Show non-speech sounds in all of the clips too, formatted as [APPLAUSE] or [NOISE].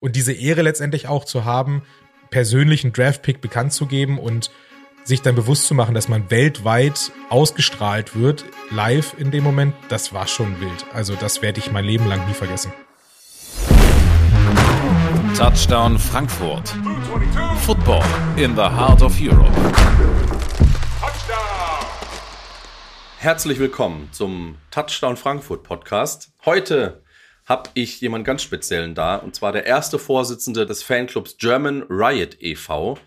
Und diese Ehre letztendlich auch zu haben, persönlichen Draft-Pick bekannt zu geben und sich dann bewusst zu machen, dass man weltweit ausgestrahlt wird, live in dem Moment, das war schon wild. Also das werde ich mein Leben lang nie vergessen. Touchdown Frankfurt. Football in the heart of Europe. Herzlich willkommen zum Touchdown Frankfurt Podcast. Heute habe ich jemanden ganz speziellen da, und zwar der erste Vorsitzende des Fanclubs German Riot e.V.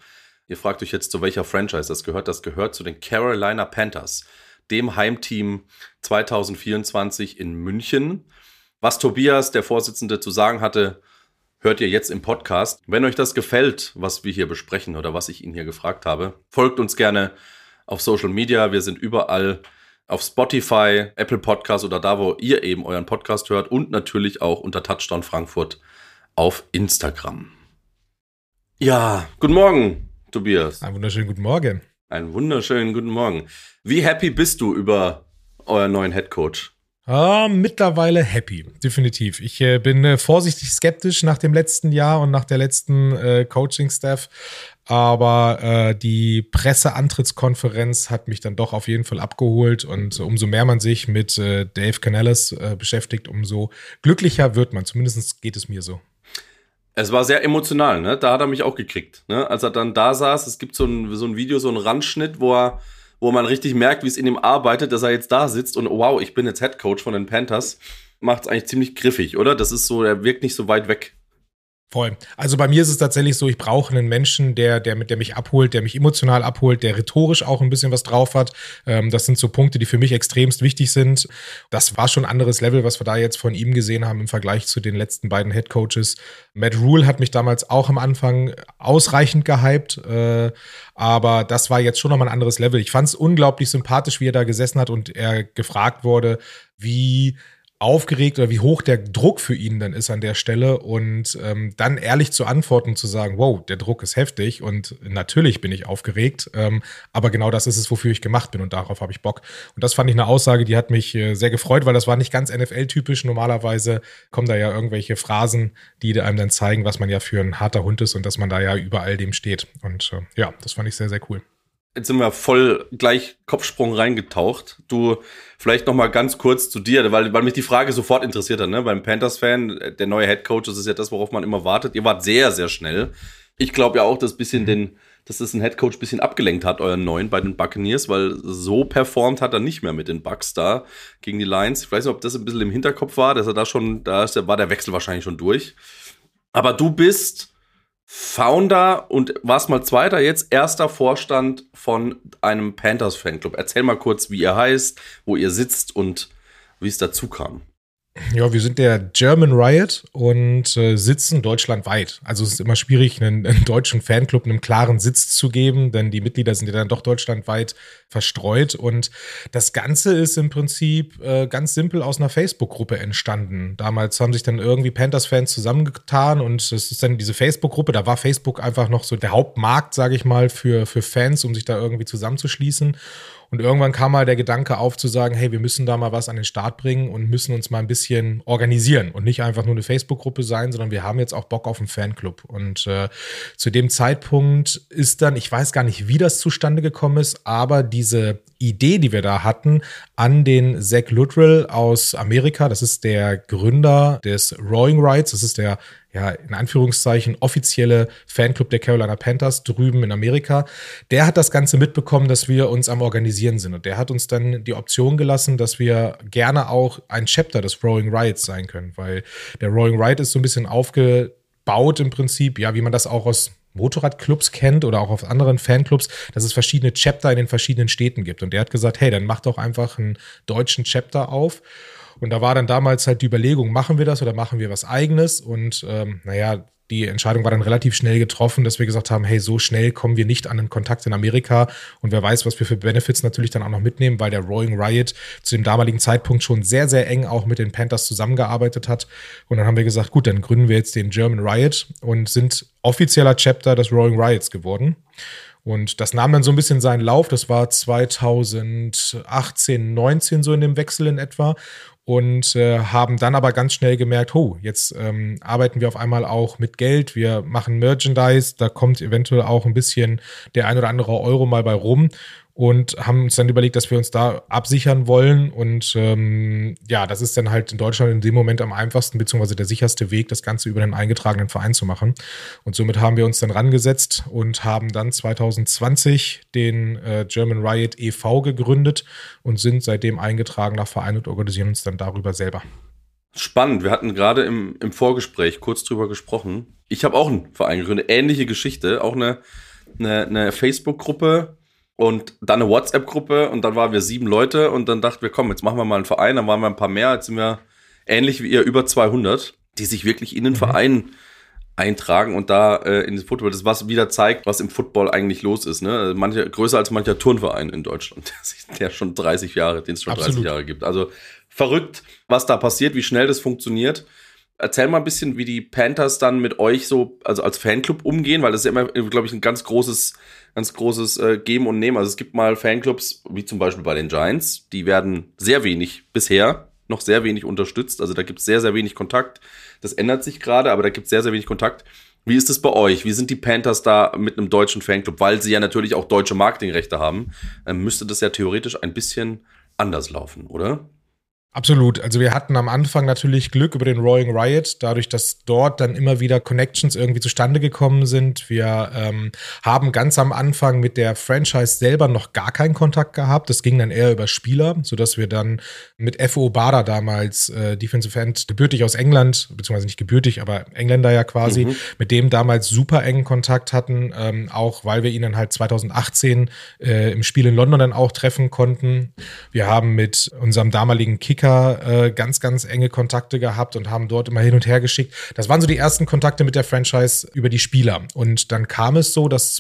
Ihr fragt euch jetzt, zu welcher Franchise das gehört. Das gehört zu den Carolina Panthers, dem Heimteam 2024 in München. Was Tobias, der Vorsitzende, zu sagen hatte, hört ihr jetzt im Podcast. Wenn euch das gefällt, was wir hier besprechen oder was ich ihn hier gefragt habe, folgt uns gerne auf Social Media. Wir sind überall auf Spotify, Apple Podcast oder da, wo ihr eben euren Podcast hört und natürlich auch unter Touchdown Frankfurt auf Instagram. Ja, guten Morgen, Tobias. Einen wunderschönen guten Morgen. Einen wunderschönen guten Morgen. Wie happy bist du über euren neuen Head Coach? Ah, mittlerweile happy, definitiv. Ich äh, bin äh, vorsichtig skeptisch nach dem letzten Jahr und nach der letzten äh, Coaching-Staff. Aber äh, die Presseantrittskonferenz hat mich dann doch auf jeden Fall abgeholt. Und umso mehr man sich mit äh, Dave Canellis äh, beschäftigt, umso glücklicher wird man. Zumindest geht es mir so. Es war sehr emotional, ne? Da hat er mich auch gekriegt. Ne? Als er dann da saß, es gibt so ein, so ein Video, so einen Randschnitt, wo er, wo man richtig merkt, wie es in ihm arbeitet, dass er jetzt da sitzt und wow, ich bin jetzt Head Coach von den Panthers. Macht es eigentlich ziemlich griffig, oder? Das ist so, er wirkt nicht so weit weg. Voll. Also bei mir ist es tatsächlich so, ich brauche einen Menschen, der, der, mit der mich abholt, der mich emotional abholt, der rhetorisch auch ein bisschen was drauf hat. Ähm, das sind so Punkte, die für mich extremst wichtig sind. Das war schon ein anderes Level, was wir da jetzt von ihm gesehen haben im Vergleich zu den letzten beiden Head Coaches. Matt Rule hat mich damals auch am Anfang ausreichend gehypt, äh, aber das war jetzt schon nochmal ein anderes Level. Ich fand es unglaublich sympathisch, wie er da gesessen hat und er gefragt wurde, wie aufgeregt oder wie hoch der Druck für ihn dann ist an der Stelle und ähm, dann ehrlich zu antworten, zu sagen, wow, der Druck ist heftig und natürlich bin ich aufgeregt, ähm, aber genau das ist es, wofür ich gemacht bin und darauf habe ich Bock. Und das fand ich eine Aussage, die hat mich äh, sehr gefreut, weil das war nicht ganz NFL-typisch. Normalerweise kommen da ja irgendwelche Phrasen, die einem dann zeigen, was man ja für ein harter Hund ist und dass man da ja überall dem steht. Und äh, ja, das fand ich sehr, sehr cool. Jetzt sind wir voll gleich Kopfsprung reingetaucht. Du, vielleicht noch mal ganz kurz zu dir, weil, weil mich die Frage sofort interessiert hat. Ne? Beim Panthers-Fan, der neue Head Coach, das ist ja das, worauf man immer wartet. Ihr wart sehr, sehr schnell. Ich glaube ja auch, dass bisschen mhm. den, dass das ein Head Coach bisschen abgelenkt hat, euren neuen bei den Buccaneers, weil so performt hat er nicht mehr mit den Bucks da gegen die Lions. Ich weiß nicht, ob das ein bisschen im Hinterkopf war, dass er da schon, da ist, war der Wechsel wahrscheinlich schon durch. Aber du bist Founder und warst mal zweiter, jetzt erster Vorstand von einem Panthers Fanclub. Erzähl mal kurz, wie ihr heißt, wo ihr sitzt und wie es dazu kam. Ja, wir sind der German Riot und äh, sitzen deutschlandweit. Also es ist immer schwierig, einen, [LAUGHS] einen, deutschen Fanclub einen klaren Sitz zu geben, denn die Mitglieder sind ja dann doch deutschlandweit verstreut. Und das Ganze ist im Prinzip äh, ganz simpel aus einer Facebook-Gruppe entstanden. Damals haben sich dann irgendwie Panthers-Fans zusammengetan und es ist dann diese Facebook-Gruppe, da war Facebook einfach noch so der Hauptmarkt, sage ich mal, für, für Fans, um sich da irgendwie zusammenzuschließen. Und irgendwann kam mal der Gedanke auf zu sagen, hey, wir müssen da mal was an den Start bringen und müssen uns mal ein bisschen organisieren und nicht einfach nur eine Facebook-Gruppe sein, sondern wir haben jetzt auch Bock auf einen Fanclub. Und äh, zu dem Zeitpunkt ist dann, ich weiß gar nicht, wie das zustande gekommen ist, aber diese Idee, die wir da hatten, an den Zach Luttrell aus Amerika. Das ist der Gründer des Rowing Rights. Das ist der, ja, in Anführungszeichen offizielle Fanclub der Carolina Panthers drüben in Amerika. Der hat das Ganze mitbekommen, dass wir uns am Organisieren sind. Und der hat uns dann die Option gelassen, dass wir gerne auch ein Chapter des Rowing Rights sein können, weil der Rowing Right ist so ein bisschen aufgebaut im Prinzip, ja, wie man das auch aus Motorradclubs kennt oder auch auf anderen Fanclubs, dass es verschiedene Chapter in den verschiedenen Städten gibt. Und der hat gesagt, hey, dann mach doch einfach einen deutschen Chapter auf. Und da war dann damals halt die Überlegung, machen wir das oder machen wir was eigenes? Und ähm, naja, die Entscheidung war dann relativ schnell getroffen, dass wir gesagt haben, hey, so schnell kommen wir nicht an einen Kontakt in Amerika und wer weiß, was wir für Benefits natürlich dann auch noch mitnehmen, weil der Roaring Riot zu dem damaligen Zeitpunkt schon sehr, sehr eng auch mit den Panthers zusammengearbeitet hat. Und dann haben wir gesagt, gut, dann gründen wir jetzt den German Riot und sind offizieller Chapter des Roaring Riots geworden. Und das nahm dann so ein bisschen seinen Lauf. Das war 2018, 19 so in dem Wechsel in etwa. Und äh, haben dann aber ganz schnell gemerkt, oh, jetzt ähm, arbeiten wir auf einmal auch mit Geld, wir machen Merchandise, da kommt eventuell auch ein bisschen der ein oder andere Euro mal bei rum und haben uns dann überlegt, dass wir uns da absichern wollen. Und ähm, ja, das ist dann halt in Deutschland in dem Moment am einfachsten, beziehungsweise der sicherste Weg, das Ganze über den eingetragenen Verein zu machen. Und somit haben wir uns dann rangesetzt und haben dann 2020 den äh, German Riot e.V. gegründet und sind seitdem eingetragener Verein und organisieren uns dann darüber selber. Spannend. Wir hatten gerade im, im Vorgespräch kurz drüber gesprochen. Ich habe auch einen Verein gegründet, ähnliche Geschichte, auch eine, eine, eine Facebook-Gruppe und dann eine WhatsApp-Gruppe und dann waren wir sieben Leute und dann dachten wir, komm, jetzt machen wir mal einen Verein, dann waren wir ein paar mehr, jetzt sind wir ähnlich wie ihr über 200, die sich wirklich in den mhm. Verein eintragen und da äh, in den Football, das was wieder zeigt, was im Football eigentlich los ist. Ne? Also manche, größer als mancher Turnverein in Deutschland, [LAUGHS] der schon 30 Jahre, den es schon Absolut. 30 Jahre gibt. Also verrückt, was da passiert, wie schnell das funktioniert. Erzähl mal ein bisschen, wie die Panthers dann mit euch so, also als Fanclub umgehen, weil das ist ja immer, glaube ich, ein ganz großes ganz großes äh, Geben und Nehmen. Also es gibt mal Fanclubs, wie zum Beispiel bei den Giants, die werden sehr wenig bisher noch sehr wenig unterstützt. Also da gibt es sehr, sehr wenig Kontakt. Das ändert sich gerade, aber da gibt es sehr, sehr wenig Kontakt. Wie ist es bei euch? Wie sind die Panthers da mit einem deutschen Fanclub? Weil sie ja natürlich auch deutsche Marketingrechte haben, ähm, müsste das ja theoretisch ein bisschen anders laufen, oder? Absolut. Also wir hatten am Anfang natürlich Glück über den Roaring Riot, dadurch, dass dort dann immer wieder Connections irgendwie zustande gekommen sind. Wir ähm, haben ganz am Anfang mit der Franchise selber noch gar keinen Kontakt gehabt. Das ging dann eher über Spieler, sodass wir dann mit F.O. Bada damals, äh, Defensive End, gebürtig aus England, beziehungsweise nicht gebürtig, aber Engländer ja quasi, mhm. mit dem damals super engen Kontakt hatten, ähm, auch weil wir ihn dann halt 2018 äh, im Spiel in London dann auch treffen konnten. Wir haben mit unserem damaligen Kick Kicker äh, ganz, ganz enge Kontakte gehabt und haben dort immer hin und her geschickt. Das waren so die ersten Kontakte mit der Franchise über die Spieler. Und dann kam es so, dass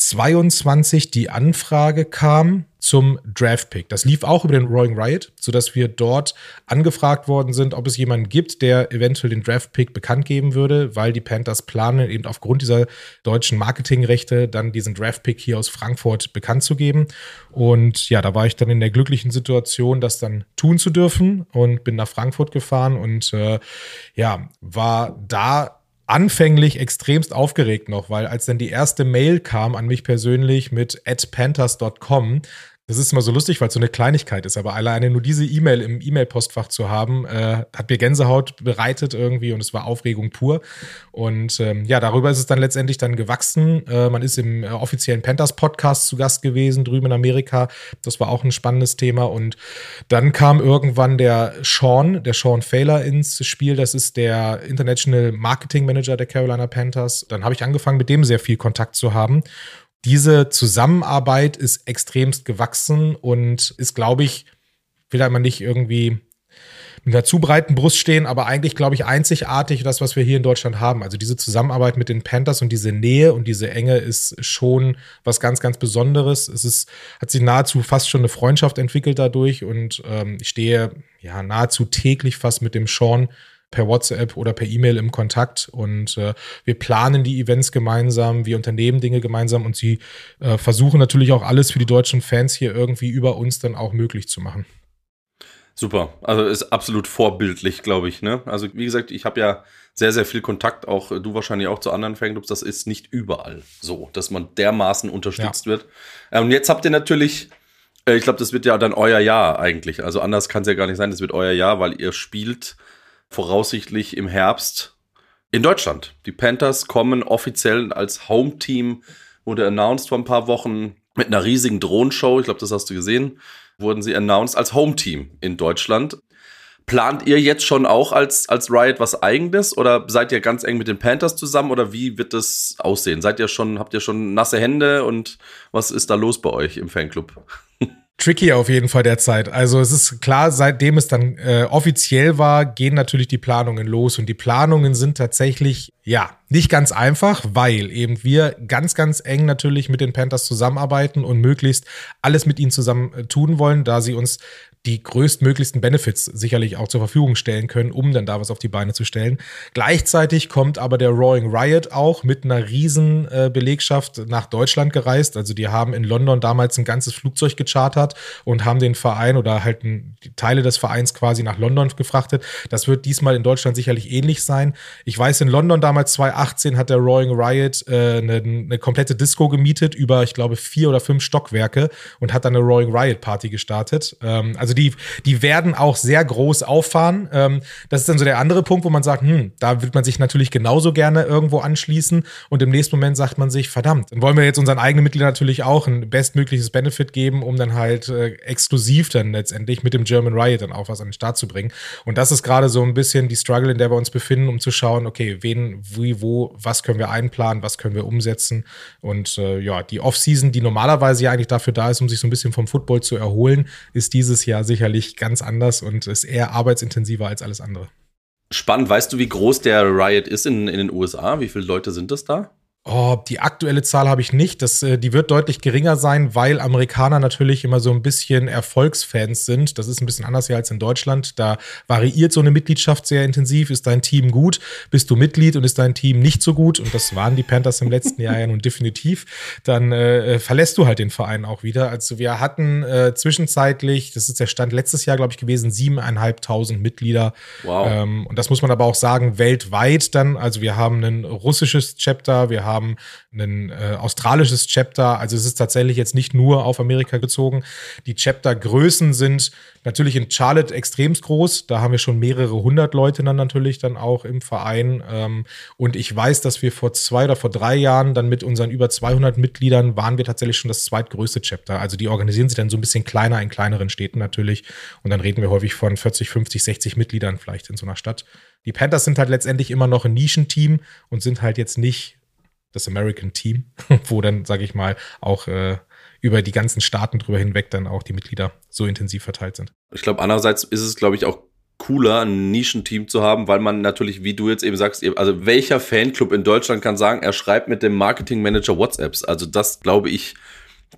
2022 die Anfrage kam, zum Draft-Pick. Das lief auch über den Roaring Riot, sodass wir dort angefragt worden sind, ob es jemanden gibt, der eventuell den Draft-Pick bekannt geben würde, weil die Panthers planen, eben aufgrund dieser deutschen Marketingrechte dann diesen Draft-Pick hier aus Frankfurt bekannt zu geben. Und ja, da war ich dann in der glücklichen Situation, das dann tun zu dürfen und bin nach Frankfurt gefahren und äh, ja, war da anfänglich extremst aufgeregt noch, weil als dann die erste Mail kam an mich persönlich mit panthers.com, das ist immer so lustig, weil es so eine Kleinigkeit ist, aber alleine nur diese E-Mail im E-Mail-Postfach zu haben, äh, hat mir Gänsehaut bereitet irgendwie und es war Aufregung pur. Und ähm, ja, darüber ist es dann letztendlich dann gewachsen. Äh, man ist im äh, offiziellen Panthers-Podcast zu Gast gewesen, drüben in Amerika. Das war auch ein spannendes Thema. Und dann kam irgendwann der Sean, der Sean Failer ins Spiel. Das ist der International Marketing Manager der Carolina Panthers. Dann habe ich angefangen, mit dem sehr viel Kontakt zu haben diese Zusammenarbeit ist extremst gewachsen und ist, glaube ich, will einmal nicht irgendwie mit einer zu breiten Brust stehen, aber eigentlich, glaube ich, einzigartig das, was wir hier in Deutschland haben. Also diese Zusammenarbeit mit den Panthers und diese Nähe und diese Enge ist schon was ganz, ganz Besonderes. Es ist, hat sich nahezu fast schon eine Freundschaft entwickelt dadurch und ähm, ich stehe ja nahezu täglich fast mit dem Sean per WhatsApp oder per E-Mail im Kontakt und äh, wir planen die Events gemeinsam, wir unternehmen Dinge gemeinsam und sie äh, versuchen natürlich auch alles für die deutschen Fans hier irgendwie über uns dann auch möglich zu machen. Super, also ist absolut vorbildlich, glaube ich. Ne? Also wie gesagt, ich habe ja sehr, sehr viel Kontakt, auch du wahrscheinlich auch zu anderen Fanclubs. Das ist nicht überall so, dass man dermaßen unterstützt ja. wird. Und ähm, jetzt habt ihr natürlich, äh, ich glaube, das wird ja dann euer Jahr eigentlich. Also anders kann es ja gar nicht sein. Das wird euer Jahr, weil ihr spielt voraussichtlich im Herbst in Deutschland. Die Panthers kommen offiziell als Home-Team, wurde announced vor ein paar Wochen mit einer riesigen Drohnenshow. Ich glaube, das hast du gesehen. Wurden sie announced als Home-Team in Deutschland. Plant ihr jetzt schon auch als, als Riot was eigenes oder seid ihr ganz eng mit den Panthers zusammen oder wie wird das aussehen? Seid ihr schon, habt ihr schon nasse Hände und was ist da los bei euch im Fanclub? Tricky auf jeden Fall derzeit. Also es ist klar, seitdem es dann äh, offiziell war, gehen natürlich die Planungen los und die Planungen sind tatsächlich ja nicht ganz einfach, weil eben wir ganz, ganz eng natürlich mit den Panthers zusammenarbeiten und möglichst alles mit ihnen zusammen äh, tun wollen, da sie uns die größtmöglichsten Benefits sicherlich auch zur Verfügung stellen können, um dann da was auf die Beine zu stellen. Gleichzeitig kommt aber der Roaring Riot auch mit einer riesen äh, Belegschaft nach Deutschland gereist. Also die haben in London damals ein ganzes Flugzeug gechartert und haben den Verein oder halt ein, Teile des Vereins quasi nach London gefrachtet. Das wird diesmal in Deutschland sicherlich ähnlich sein. Ich weiß, in London damals 2018 hat der Roaring Riot äh, eine, eine komplette Disco gemietet über, ich glaube, vier oder fünf Stockwerke und hat dann eine Roaring Riot Party gestartet. Ähm, also die, die werden auch sehr groß auffahren. Ähm, das ist dann so der andere Punkt, wo man sagt, hm, da wird man sich natürlich genauso gerne irgendwo anschließen und im nächsten Moment sagt man sich, verdammt, dann wollen wir jetzt unseren eigenen Mitgliedern natürlich auch ein bestmögliches Benefit geben, um dann halt äh, exklusiv dann letztendlich mit dem German Riot dann auch was an den Start zu bringen. Und das ist gerade so ein bisschen die Struggle, in der wir uns befinden, um zu schauen, okay, wen, wie, wo, was können wir einplanen, was können wir umsetzen. Und äh, ja, die Offseason, die normalerweise ja eigentlich dafür da ist, um sich so ein bisschen vom Football zu erholen, ist dieses Jahr sicherlich ganz anders und ist eher arbeitsintensiver als alles andere. Spannend. Weißt du, wie groß der Riot ist in, in den USA? Wie viele Leute sind das da? Oh, die aktuelle Zahl habe ich nicht. Das, äh, die wird deutlich geringer sein, weil Amerikaner natürlich immer so ein bisschen Erfolgsfans sind. Das ist ein bisschen anders hier als in Deutschland. Da variiert so eine Mitgliedschaft sehr intensiv. Ist dein Team gut? Bist du Mitglied und ist dein Team nicht so gut? Und das waren die Panthers im letzten Jahr ja nun definitiv. Dann äh, verlässt du halt den Verein auch wieder. Also wir hatten äh, zwischenzeitlich, das ist der Stand letztes Jahr, glaube ich, gewesen, siebeneinhalbtausend Mitglieder. Wow. Ähm, und das muss man aber auch sagen, weltweit dann. Also wir haben ein russisches Chapter, wir haben haben ein äh, australisches Chapter. Also es ist tatsächlich jetzt nicht nur auf Amerika gezogen. Die Chapter-Größen sind natürlich in Charlotte extremst groß. Da haben wir schon mehrere hundert Leute dann natürlich dann auch im Verein. Ähm, und ich weiß, dass wir vor zwei oder vor drei Jahren dann mit unseren über 200 Mitgliedern waren wir tatsächlich schon das zweitgrößte Chapter. Also die organisieren sich dann so ein bisschen kleiner in kleineren Städten natürlich. Und dann reden wir häufig von 40, 50, 60 Mitgliedern vielleicht in so einer Stadt. Die Panthers sind halt letztendlich immer noch ein Nischenteam und sind halt jetzt nicht das American Team, [LAUGHS] wo dann, sage ich mal, auch äh, über die ganzen Staaten drüber hinweg dann auch die Mitglieder so intensiv verteilt sind. Ich glaube, andererseits ist es, glaube ich, auch cooler, ein Nischenteam zu haben, weil man natürlich, wie du jetzt eben sagst, also welcher Fanclub in Deutschland kann sagen, er schreibt mit dem Marketingmanager WhatsApps. Also das, glaube ich,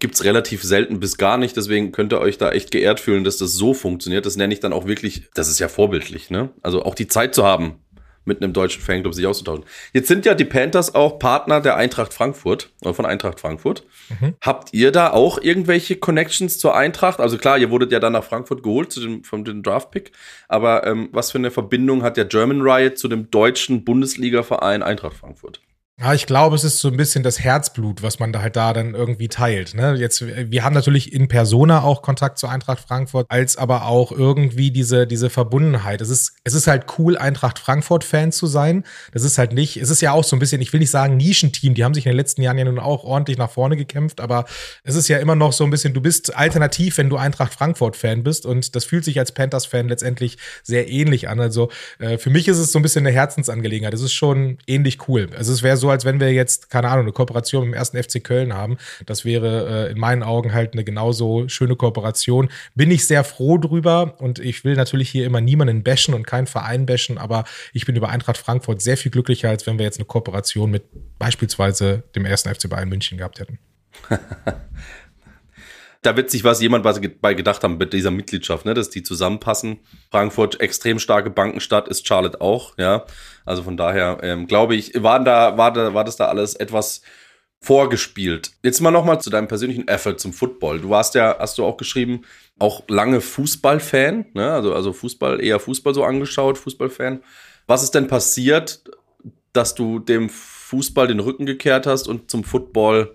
gibt's relativ selten bis gar nicht. Deswegen könnt ihr euch da echt geehrt fühlen, dass das so funktioniert. Das nenne ich dann auch wirklich, das ist ja vorbildlich, ne? Also auch die Zeit zu haben, mit einem deutschen Fanclub sich auszutauschen. Jetzt sind ja die Panthers auch Partner der Eintracht Frankfurt, oder von Eintracht Frankfurt. Mhm. Habt ihr da auch irgendwelche Connections zur Eintracht? Also klar, ihr wurdet ja dann nach Frankfurt geholt, zu dem, von dem Draft-Pick. Aber ähm, was für eine Verbindung hat der German Riot zu dem deutschen Bundesliga-Verein Eintracht Frankfurt? Ja, ich glaube, es ist so ein bisschen das Herzblut, was man da halt da dann irgendwie teilt. Ne? Jetzt, wir haben natürlich in Persona auch Kontakt zur Eintracht Frankfurt, als aber auch irgendwie diese, diese Verbundenheit. Es ist, es ist halt cool, Eintracht Frankfurt-Fan zu sein. Das ist halt nicht, es ist ja auch so ein bisschen, ich will nicht sagen Nischenteam, die haben sich in den letzten Jahren ja nun auch ordentlich nach vorne gekämpft, aber es ist ja immer noch so ein bisschen, du bist alternativ, wenn du Eintracht Frankfurt-Fan bist und das fühlt sich als Panthers-Fan letztendlich sehr ähnlich an. Also äh, für mich ist es so ein bisschen eine Herzensangelegenheit. Das ist schon ähnlich cool. Also es wäre so, als wenn wir jetzt, keine Ahnung, eine Kooperation mit dem ersten FC Köln haben. Das wäre äh, in meinen Augen halt eine genauso schöne Kooperation. Bin ich sehr froh drüber und ich will natürlich hier immer niemanden bashen und keinen Verein bashen, aber ich bin über Eintracht Frankfurt sehr viel glücklicher, als wenn wir jetzt eine Kooperation mit beispielsweise dem ersten FC Bayern München gehabt hätten. [LAUGHS] da wird sich was jemand was bei gedacht haben mit dieser Mitgliedschaft, ne, dass die zusammenpassen. Frankfurt extrem starke Bankenstadt ist Charlotte auch, ja. Also von daher ähm, glaube ich, waren da war da war das da alles etwas vorgespielt. Jetzt mal noch mal zu deinem persönlichen Effort zum Football. Du warst ja, hast du auch geschrieben, auch lange Fußballfan, ne? Also also Fußball eher Fußball so angeschaut, Fußballfan. Was ist denn passiert, dass du dem Fußball den Rücken gekehrt hast und zum Football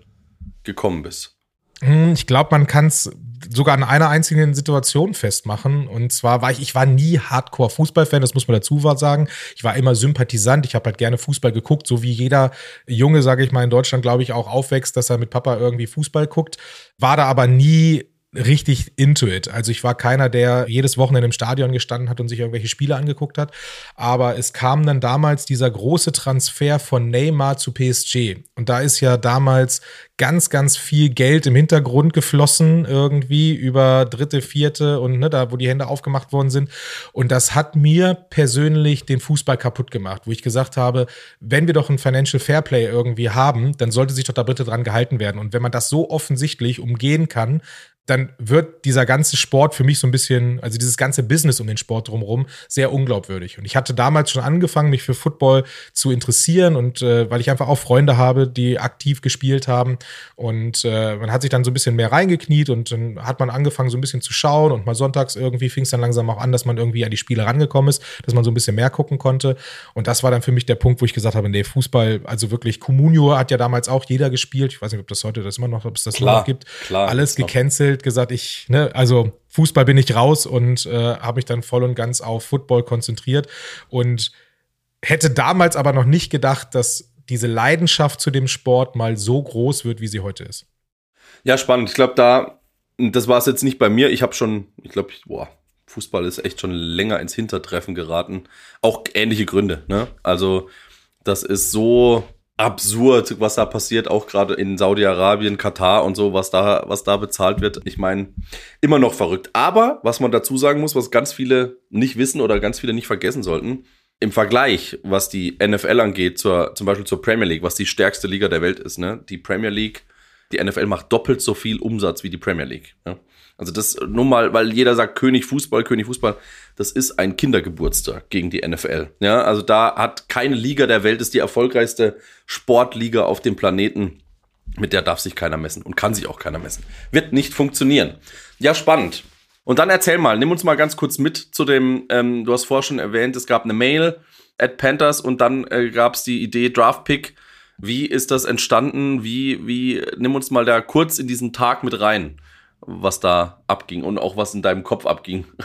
gekommen bist? Hm, ich glaube, man kann es sogar an einer einzigen Situation festmachen. Und zwar war ich, ich war nie Hardcore-Fußballfan, das muss man dazu sagen. Ich war immer Sympathisant, ich habe halt gerne Fußball geguckt, so wie jeder Junge, sage ich mal, in Deutschland, glaube ich, auch aufwächst, dass er mit Papa irgendwie Fußball guckt. War da aber nie richtig into it. Also ich war keiner, der jedes Wochenende im Stadion gestanden hat und sich irgendwelche Spiele angeguckt hat. Aber es kam dann damals dieser große Transfer von Neymar zu PSG. Und da ist ja damals ganz, ganz viel Geld im Hintergrund geflossen, irgendwie über dritte, vierte und ne, da, wo die Hände aufgemacht worden sind. Und das hat mir persönlich den Fußball kaputt gemacht, wo ich gesagt habe, wenn wir doch ein Financial Fairplay irgendwie haben, dann sollte sich doch da bitte dran gehalten werden. Und wenn man das so offensichtlich umgehen kann, dann wird dieser ganze Sport für mich so ein bisschen, also dieses ganze Business um den Sport drumherum, sehr unglaubwürdig. Und ich hatte damals schon angefangen, mich für Football zu interessieren und äh, weil ich einfach auch Freunde habe, die aktiv gespielt haben. Und äh, man hat sich dann so ein bisschen mehr reingekniet und dann hat man angefangen, so ein bisschen zu schauen und mal sonntags irgendwie fing es dann langsam auch an, dass man irgendwie an die Spiele rangekommen ist, dass man so ein bisschen mehr gucken konnte. Und das war dann für mich der Punkt, wo ich gesagt habe, nee, Fußball, also wirklich, Comunio hat ja damals auch jeder gespielt. Ich weiß nicht, ob das heute das immer noch, ob es das klar, noch gibt. Klar, Alles gecancelt Bild gesagt, ich, ne, also Fußball bin ich raus und äh, habe mich dann voll und ganz auf Football konzentriert und hätte damals aber noch nicht gedacht, dass diese Leidenschaft zu dem Sport mal so groß wird, wie sie heute ist. Ja, spannend. Ich glaube, da, das war es jetzt nicht bei mir. Ich habe schon, ich glaube, boah, Fußball ist echt schon länger ins Hintertreffen geraten. Auch ähnliche Gründe. Ne? Also, das ist so absurd, was da passiert, auch gerade in Saudi-Arabien, Katar und so, was da, was da bezahlt wird. Ich meine, immer noch verrückt. Aber was man dazu sagen muss, was ganz viele nicht wissen oder ganz viele nicht vergessen sollten, im Vergleich, was die NFL angeht, zur, zum Beispiel zur Premier League, was die stärkste Liga der Welt ist, ne? Die Premier League, die NFL macht doppelt so viel Umsatz wie die Premier League. Ne? Also das nur mal, weil jeder sagt König Fußball, König Fußball, das ist ein Kindergeburtstag gegen die NFL. Ja, also da hat keine Liga der Welt ist die erfolgreichste Sportliga auf dem Planeten. Mit der darf sich keiner messen und kann sich auch keiner messen. Wird nicht funktionieren. Ja, spannend. Und dann erzähl mal, nimm uns mal ganz kurz mit zu dem, ähm, du hast vorher schon erwähnt, es gab eine Mail at Panthers und dann äh, gab es die Idee Draft Pick. Wie ist das entstanden? Wie, wie, nimm uns mal da kurz in diesen Tag mit rein was da abging und auch was in deinem Kopf abging. [LAUGHS]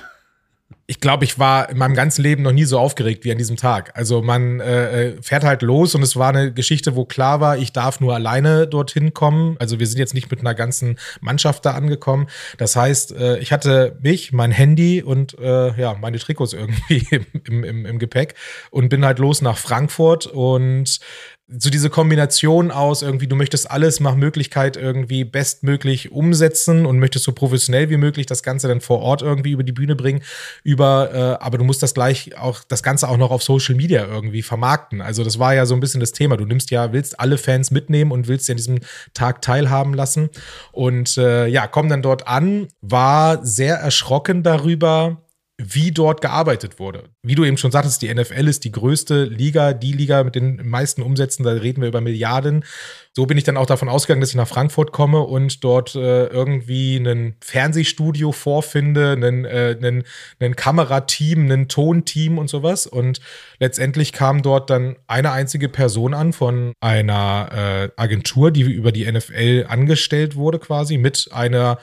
Ich glaube, ich war in meinem ganzen Leben noch nie so aufgeregt wie an diesem Tag. Also man äh, äh, fährt halt los und es war eine Geschichte, wo klar war, ich darf nur alleine dorthin kommen. Also wir sind jetzt nicht mit einer ganzen Mannschaft da angekommen. Das heißt, äh, ich hatte mich, mein Handy und äh, ja meine Trikots [LAUGHS] irgendwie im, im, im Gepäck und bin halt los nach Frankfurt und so diese Kombination aus irgendwie, du möchtest alles nach Möglichkeit irgendwie bestmöglich umsetzen und möchtest so professionell wie möglich das Ganze dann vor Ort irgendwie über die Bühne bringen, über, äh, aber du musst das gleich auch, das Ganze auch noch auf Social Media irgendwie vermarkten. Also das war ja so ein bisschen das Thema. Du nimmst ja, willst alle Fans mitnehmen und willst ja an diesem Tag teilhaben lassen. Und äh, ja, komm dann dort an, war sehr erschrocken darüber, wie dort gearbeitet wurde. Wie du eben schon sagtest, die NFL ist die größte Liga, die Liga mit den meisten Umsätzen, da reden wir über Milliarden. So bin ich dann auch davon ausgegangen, dass ich nach Frankfurt komme und dort äh, irgendwie ein Fernsehstudio vorfinde, einen, äh, einen, Kamerateam, ein Tonteam und sowas. Und letztendlich kam dort dann eine einzige Person an von einer äh, Agentur, die über die NFL angestellt wurde, quasi mit einer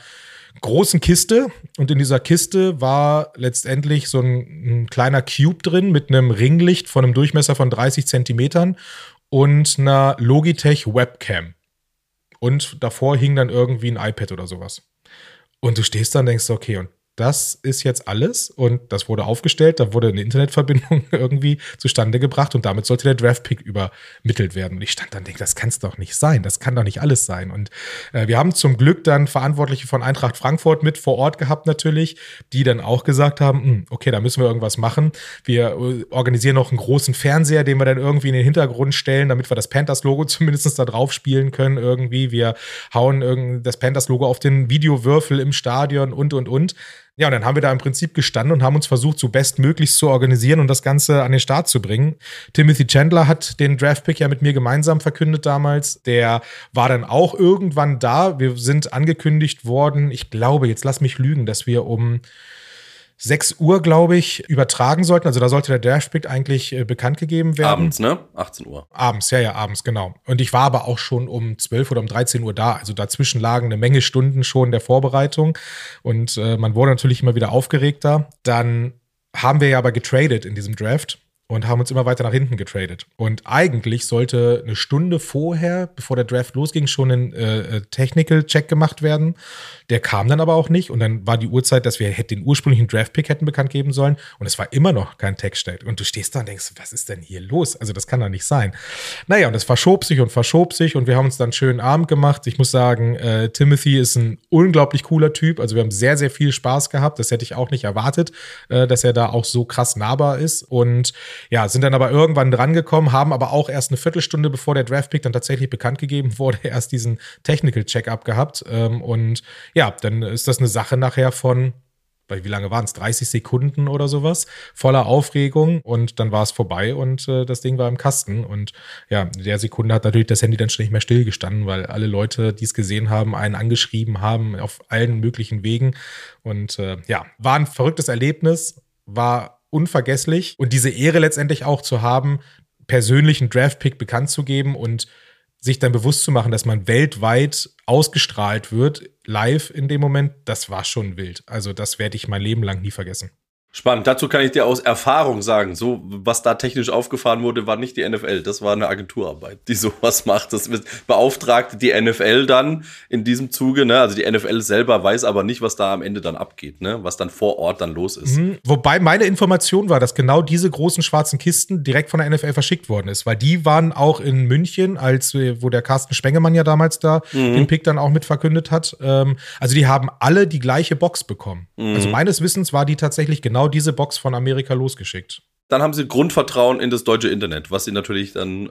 großen Kiste und in dieser Kiste war letztendlich so ein, ein, kleiner Cube drin mit einem Ringlicht von einem Durchmesser von 30 Zentimetern und einer Logitech Webcam. Und davor hing dann irgendwie ein iPad oder sowas. Und du stehst da und denkst, okay, und das ist jetzt alles und das wurde aufgestellt, da wurde eine Internetverbindung [LAUGHS] irgendwie zustande gebracht und damit sollte der Draftpick übermittelt werden. Und ich stand dann und denke, das kann es doch nicht sein, das kann doch nicht alles sein. Und äh, wir haben zum Glück dann Verantwortliche von Eintracht Frankfurt mit vor Ort gehabt natürlich, die dann auch gesagt haben, hm, okay, da müssen wir irgendwas machen. Wir äh, organisieren noch einen großen Fernseher, den wir dann irgendwie in den Hintergrund stellen, damit wir das Panthers-Logo [LAUGHS] zumindest da drauf spielen können irgendwie. Wir hauen das Panthers-Logo auf den Videowürfel im Stadion und, und, und. Ja, und dann haben wir da im Prinzip gestanden und haben uns versucht, so bestmöglichst zu organisieren und das Ganze an den Start zu bringen. Timothy Chandler hat den Draftpick ja mit mir gemeinsam verkündet damals. Der war dann auch irgendwann da. Wir sind angekündigt worden, ich glaube, jetzt lass mich lügen, dass wir um 6 Uhr, glaube ich, übertragen sollten. Also da sollte der Dashpick eigentlich äh, bekannt gegeben werden. Abends, ne? 18 Uhr. Abends, ja, ja, abends, genau. Und ich war aber auch schon um 12 oder um 13 Uhr da. Also dazwischen lagen eine Menge Stunden schon der Vorbereitung. Und äh, man wurde natürlich immer wieder aufgeregter. Dann haben wir ja aber getradet in diesem Draft. Und haben uns immer weiter nach hinten getradet. Und eigentlich sollte eine Stunde vorher, bevor der Draft losging, schon ein äh, äh Technical-Check gemacht werden. Der kam dann aber auch nicht und dann war die Uhrzeit, dass wir den ursprünglichen Draft-Pick hätten bekannt geben sollen und es war immer noch kein Tech-Check. Und du stehst da und denkst, was ist denn hier los? Also das kann doch nicht sein. Naja, und es verschob sich und verschob sich und wir haben uns dann einen schönen Abend gemacht. Ich muss sagen, äh, Timothy ist ein unglaublich cooler Typ. Also wir haben sehr, sehr viel Spaß gehabt. Das hätte ich auch nicht erwartet, äh, dass er da auch so krass nahbar ist und ja, sind dann aber irgendwann drangekommen, haben aber auch erst eine Viertelstunde, bevor der Draftpick dann tatsächlich bekannt gegeben wurde, [LAUGHS] erst diesen Technical Check-up gehabt. Ähm, und ja, dann ist das eine Sache nachher von wie lange waren es? 30 Sekunden oder sowas, voller Aufregung und dann war es vorbei und äh, das Ding war im Kasten. Und ja, in der Sekunde hat natürlich das Handy dann schon nicht mehr stillgestanden, weil alle Leute, die es gesehen haben, einen angeschrieben haben auf allen möglichen Wegen. Und äh, ja, war ein verrücktes Erlebnis, war unvergesslich. Und diese Ehre letztendlich auch zu haben, persönlichen Draftpick bekannt zu geben und sich dann bewusst zu machen, dass man weltweit ausgestrahlt wird, live in dem Moment, das war schon wild. Also das werde ich mein Leben lang nie vergessen. Spannend. Dazu kann ich dir aus Erfahrung sagen, so was da technisch aufgefahren wurde, war nicht die NFL. Das war eine Agenturarbeit, die [LAUGHS] sowas macht. Das beauftragte die NFL dann in diesem Zuge. Ne? Also die NFL selber weiß aber nicht, was da am Ende dann abgeht, ne? was dann vor Ort dann los ist. Mhm. Wobei meine Information war, dass genau diese großen schwarzen Kisten direkt von der NFL verschickt worden ist, weil die waren auch in München, als wo der Carsten Spengemann ja damals da mhm. den Pick dann auch mit verkündet hat. Ähm, also die haben alle die gleiche Box bekommen. Mhm. Also meines Wissens war die tatsächlich genau genau diese Box von Amerika losgeschickt. Dann haben sie Grundvertrauen in das deutsche Internet, was sie natürlich dann,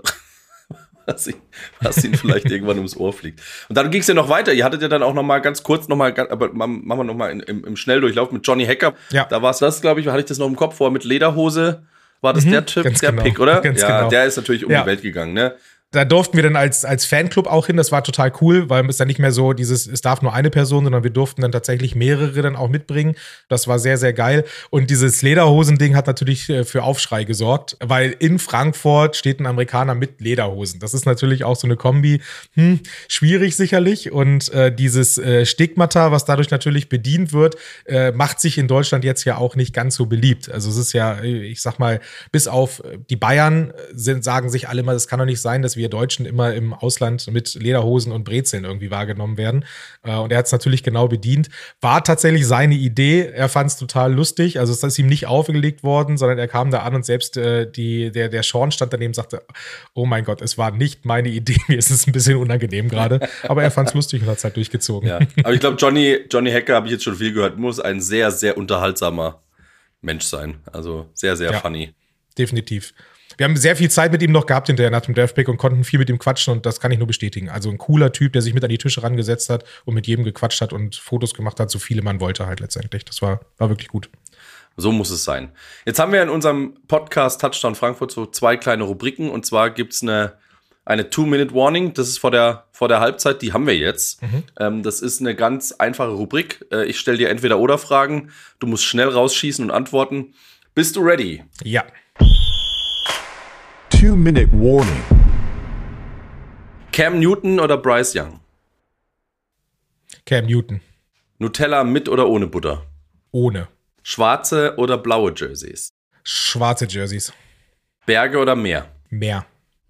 [LAUGHS] was, sie, was ihnen vielleicht [LAUGHS] irgendwann ums Ohr fliegt. Und dann ging es ja noch weiter. Ihr hattet ja dann auch noch mal ganz kurz noch mal, aber machen wir noch mal im, im Schnelldurchlauf mit Johnny Hacker. Ja. Da war es das, glaube ich, hatte ich das noch im Kopf vor mit Lederhose. War das mhm, der Typ, der genau, Pick, oder? [LAUGHS] Ja, genau. der ist natürlich um ja. die Welt gegangen, ne? Da durften wir dann als, als Fanclub auch hin. Das war total cool, weil es dann nicht mehr so dieses, es darf nur eine Person, sondern wir durften dann tatsächlich mehrere dann auch mitbringen. Das war sehr, sehr geil. Und dieses Lederhosending hat natürlich äh, für Aufschrei gesorgt, weil in Frankfurt steht ein Amerikaner mit Lederhosen. Das ist natürlich auch so eine Kombi. Hm, schwierig sicherlich. Und äh, dieses äh, Stigmata, was dadurch natürlich bedient wird, äh, macht sich in Deutschland jetzt ja auch nicht ganz so beliebt. Also es ist ja, ich sag mal, bis auf die Bayern sind, sagen sich alle mal, es kann doch nicht sein, dass wir wir Deutschen immer im Ausland mit Lederhosen und Brezeln irgendwie wahrgenommen werden. Äh, und er hat es natürlich genau bedient. War tatsächlich seine Idee. Er fand es total lustig. Also es ist ihm nicht aufgelegt worden, sondern er kam da an und selbst äh, die, der, der Sean stand daneben und sagte, oh mein Gott, es war nicht meine Idee. [LAUGHS] Mir ist es ein bisschen unangenehm gerade. Aber er fand es lustig und hat es halt durchgezogen. Ja. Aber ich glaube, Johnny, Johnny Hacker, habe ich jetzt schon viel gehört, muss ein sehr, sehr unterhaltsamer Mensch sein. Also sehr, sehr ja, funny. Definitiv wir haben sehr viel Zeit mit ihm noch gehabt hinterher nach dem Draftpick und konnten viel mit ihm quatschen und das kann ich nur bestätigen. Also ein cooler Typ, der sich mit an die Tische rangesetzt hat und mit jedem gequatscht hat und Fotos gemacht hat, so viele man wollte halt letztendlich. Das war, war wirklich gut. So muss es sein. Jetzt haben wir in unserem Podcast Touchdown Frankfurt so zwei kleine Rubriken und zwar gibt es eine, eine Two-Minute-Warning. Das ist vor der, vor der Halbzeit, die haben wir jetzt. Mhm. Ähm, das ist eine ganz einfache Rubrik. Äh, ich stelle dir entweder oder Fragen. Du musst schnell rausschießen und antworten. Bist du ready? Ja. Two-Minute Warning. Cam Newton oder Bryce Young? Cam Newton. Nutella mit oder ohne Butter? Ohne. Schwarze oder blaue Jerseys? Schwarze Jerseys. Berge oder Meer? Meer.